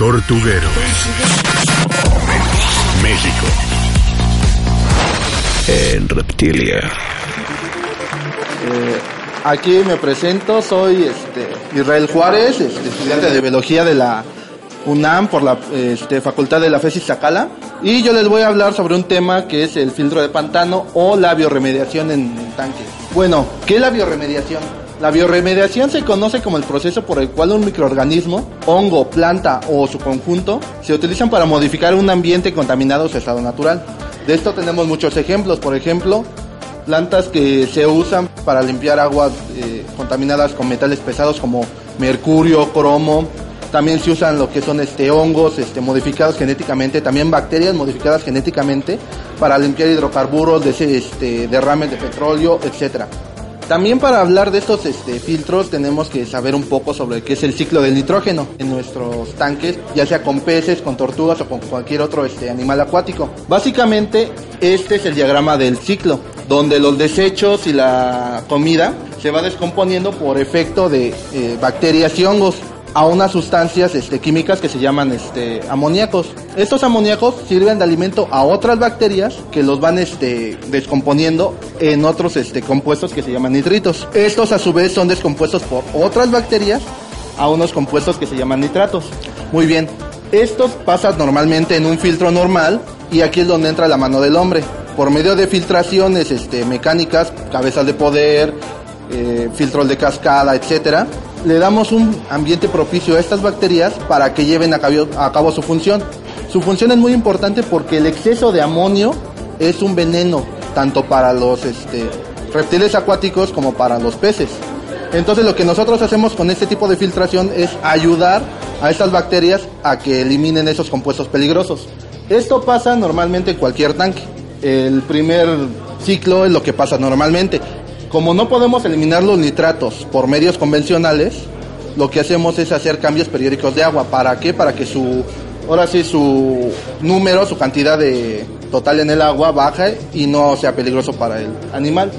Tortuguero. México. En Reptilia. Eh, aquí me presento, soy este, Israel Juárez, este, estudiante de biología de la UNAM por la este, Facultad de la FESI Zacala. Y yo les voy a hablar sobre un tema que es el filtro de pantano o la bioremediación en tanques. Bueno, ¿qué es la bioremediación? La bioremediación se conoce como el proceso por el cual un microorganismo, hongo, planta o su conjunto se utilizan para modificar un ambiente contaminado a su estado natural. De esto tenemos muchos ejemplos, por ejemplo, plantas que se usan para limpiar aguas eh, contaminadas con metales pesados como mercurio, cromo, también se usan lo que son este hongos este, modificados genéticamente, también bacterias modificadas genéticamente para limpiar hidrocarburos, de ese, este, derrames de petróleo, etcétera. También para hablar de estos este, filtros tenemos que saber un poco sobre qué es el ciclo del nitrógeno en nuestros tanques, ya sea con peces, con tortugas o con cualquier otro este, animal acuático. Básicamente este es el diagrama del ciclo, donde los desechos y la comida se va descomponiendo por efecto de eh, bacterias y hongos a unas sustancias este, químicas que se llaman este, amoníacos. Estos amoníacos sirven de alimento a otras bacterias que los van este, descomponiendo en otros este, compuestos que se llaman nitritos. Estos a su vez son descompuestos por otras bacterias a unos compuestos que se llaman nitratos. Muy bien, estos pasan normalmente en un filtro normal y aquí es donde entra la mano del hombre. Por medio de filtraciones este, mecánicas, cabezas de poder, eh, filtros de cascada, etcétera, le damos un ambiente propicio a estas bacterias para que lleven a cabo, su función. Su función es muy importante porque el exceso de amonio es un veneno tanto para los este, reptiles acuáticos como para los peces. Entonces lo que nosotros hacemos con este tipo de filtración es ayudar a estas bacterias a que eliminen esos compuestos peligrosos. Esto pasa normalmente en cualquier tanque. El primer ciclo es lo que pasa normalmente. Como no podemos eliminar los nitratos por medios convencionales, lo que hacemos es hacer cambios periódicos de agua. ¿Para qué? Para que su, ahora sí, su número, su cantidad de total en el agua baje y no sea peligroso para el animal.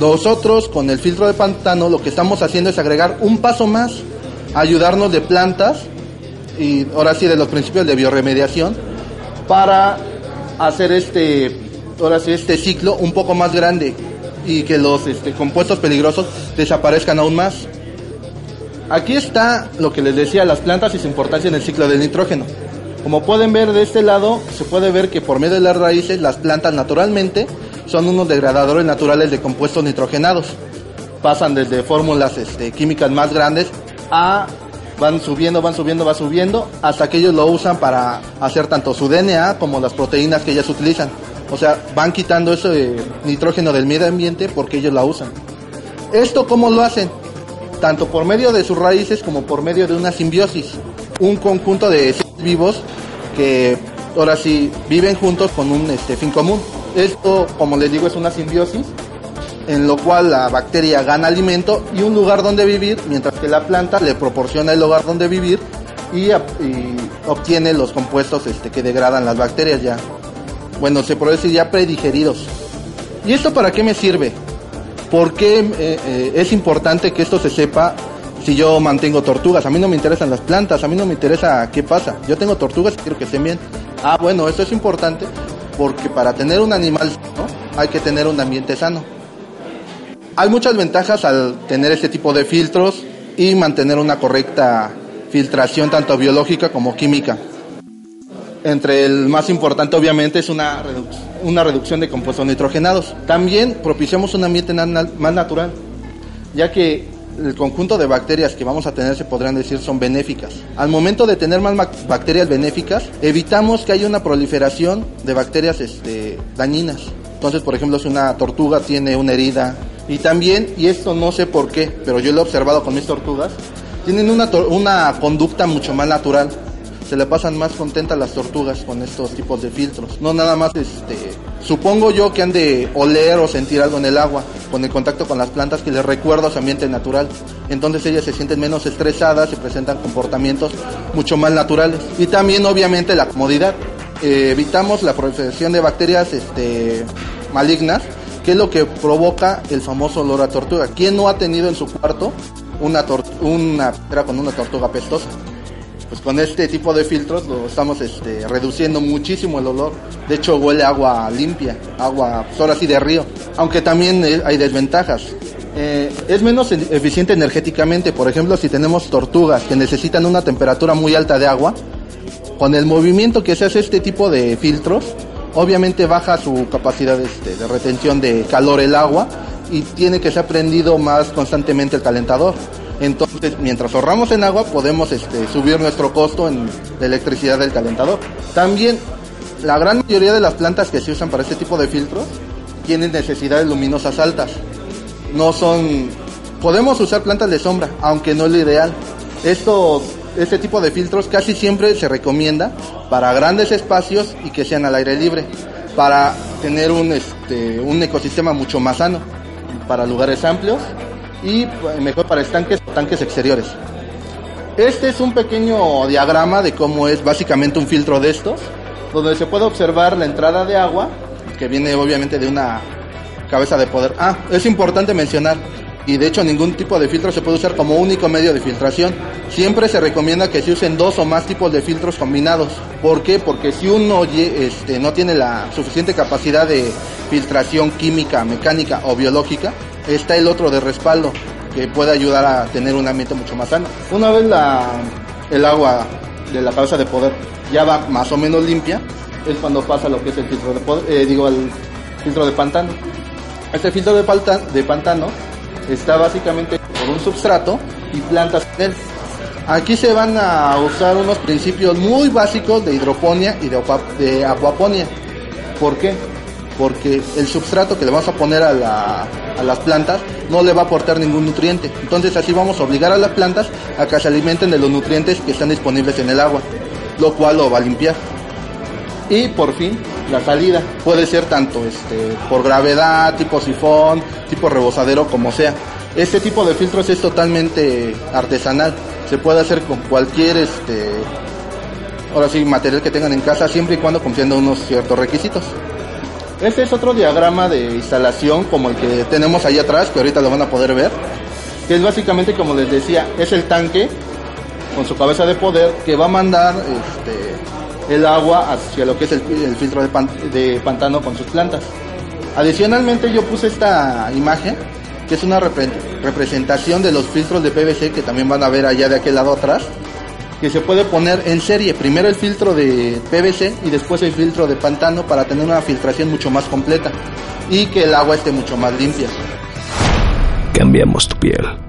Nosotros con el filtro de pantano lo que estamos haciendo es agregar un paso más, ayudarnos de plantas y ahora sí de los principios de bioremediación para hacer este, ahora sí, este ciclo un poco más grande y que los este, compuestos peligrosos desaparezcan aún más. Aquí está lo que les decía, las plantas y su importancia en el ciclo del nitrógeno. Como pueden ver de este lado, se puede ver que por medio de las raíces, las plantas naturalmente son unos degradadores naturales de compuestos nitrogenados. Pasan desde fórmulas este, químicas más grandes a van subiendo, van subiendo, va subiendo, hasta que ellos lo usan para hacer tanto su DNA como las proteínas que ellas utilizan. O sea, van quitando ese nitrógeno del medio ambiente porque ellos la usan. ¿Esto cómo lo hacen? Tanto por medio de sus raíces como por medio de una simbiosis. Un conjunto de seres vivos que ahora sí viven juntos con un este, fin común. Esto, como les digo, es una simbiosis en lo cual la bacteria gana alimento y un lugar donde vivir, mientras que la planta le proporciona el lugar donde vivir y, obtiene los compuestos este, que degradan las bacterias ya bueno, se puede decir ya predigeridos. ¿Y esto para qué me sirve? ¿Por qué eh, eh, es importante que esto se sepa si yo mantengo tortugas? A mí no me interesan las plantas, a mí no me interesa qué pasa. Yo tengo tortugas y quiero que estén bien. Ah, bueno, esto es importante porque para tener un animal sano hay que tener un ambiente sano. Hay muchas ventajas al tener este tipo de filtros y mantener una correcta filtración tanto biológica como química entre el más importante obviamente es una, una reducción de compuestos nitrogenados. También propiciamos un ambiente más natural, ya que el conjunto de bacterias que vamos a tener se podrían decir son benéficas. Al momento de tener más bacterias benéficas, evitamos que haya una proliferación de bacterias este, dañinas. Entonces, por ejemplo, si una tortuga tiene una herida, y también, y esto no sé por qué, pero yo lo he observado con mis tortugas, tienen una, una conducta mucho más natural se le pasan más contentas las tortugas con estos tipos de filtros. No nada más, este, supongo yo que han de oler o sentir algo en el agua con el contacto con las plantas que les recuerda su ambiente natural. Entonces ellas se sienten menos estresadas y presentan comportamientos mucho más naturales. Y también obviamente la comodidad. Eh, evitamos la proliferación de bacterias este, malignas, que es lo que provoca el famoso olor a tortuga. ¿Quién no ha tenido en su cuarto una, una con una tortuga pestosa? Pues con este tipo de filtros lo estamos este, reduciendo muchísimo el olor. De hecho huele agua limpia, agua pues, ahora de río, aunque también eh, hay desventajas. Eh, es menos eficiente energéticamente, por ejemplo, si tenemos tortugas que necesitan una temperatura muy alta de agua, con el movimiento que se hace este tipo de filtros, obviamente baja su capacidad este, de retención de calor el agua y tiene que ser prendido más constantemente el calentador. Entonces, mientras ahorramos en agua, podemos este, subir nuestro costo en de electricidad del calentador. También, la gran mayoría de las plantas que se usan para este tipo de filtros tienen necesidades luminosas altas. No son... Podemos usar plantas de sombra, aunque no es lo ideal. Esto, este tipo de filtros casi siempre se recomienda para grandes espacios y que sean al aire libre, para tener un, este, un ecosistema mucho más sano, para lugares amplios y pues, mejor para estanques o tanques exteriores. Este es un pequeño diagrama de cómo es básicamente un filtro de estos, donde se puede observar la entrada de agua, que viene obviamente de una cabeza de poder. Ah, es importante mencionar, y de hecho ningún tipo de filtro se puede usar como único medio de filtración. Siempre se recomienda que se usen dos o más tipos de filtros combinados. ¿Por qué? Porque si uno este, no tiene la suficiente capacidad de filtración química, mecánica o biológica, está el otro de respaldo que puede ayudar a tener un ambiente mucho más sano. Una vez la, el agua de la cabeza de poder ya va más o menos limpia, es cuando pasa lo que es el filtro de poder, eh, digo, el filtro de pantano. Este filtro de, de pantano está básicamente por un substrato y plantas en él. Aquí se van a usar unos principios muy básicos de hidroponía y de, de. ¿Por qué? Porque el substrato que le vamos a poner a, la- a las plantas no le va a aportar ningún nutriente. Entonces así vamos a obligar a las plantas a que se alimenten de los nutrientes que están disponibles en el agua, lo cual lo va a limpiar. Y por fin, la salida. Puede ser tanto este, por gravedad, tipo sifón, tipo rebosadero, como sea. Este tipo de filtros es totalmente artesanal. Se puede hacer con cualquier, este, material que tengan en casa, siempre y cuando cumpliendo unos ciertos requisitos. Este es otro diagrama de instalación como el que tenemos ahí atrás, que ahorita lo van a poder ver. Que es básicamente, como les decía, es el tanque con su cabeza de poder que va a mandar este, el agua hacia lo que es el, filtro de, de pantano con sus plantas. Adicionalmente yo puse esta imagen que es una repre- representación de los filtros de PVC que también van a ver allá de aquel lado atrás que se puede poner en serie, primero el filtro de PVC y después el filtro de pantano para tener una filtración mucho más completa y que el agua esté mucho más limpia. Cambiamos tu piel.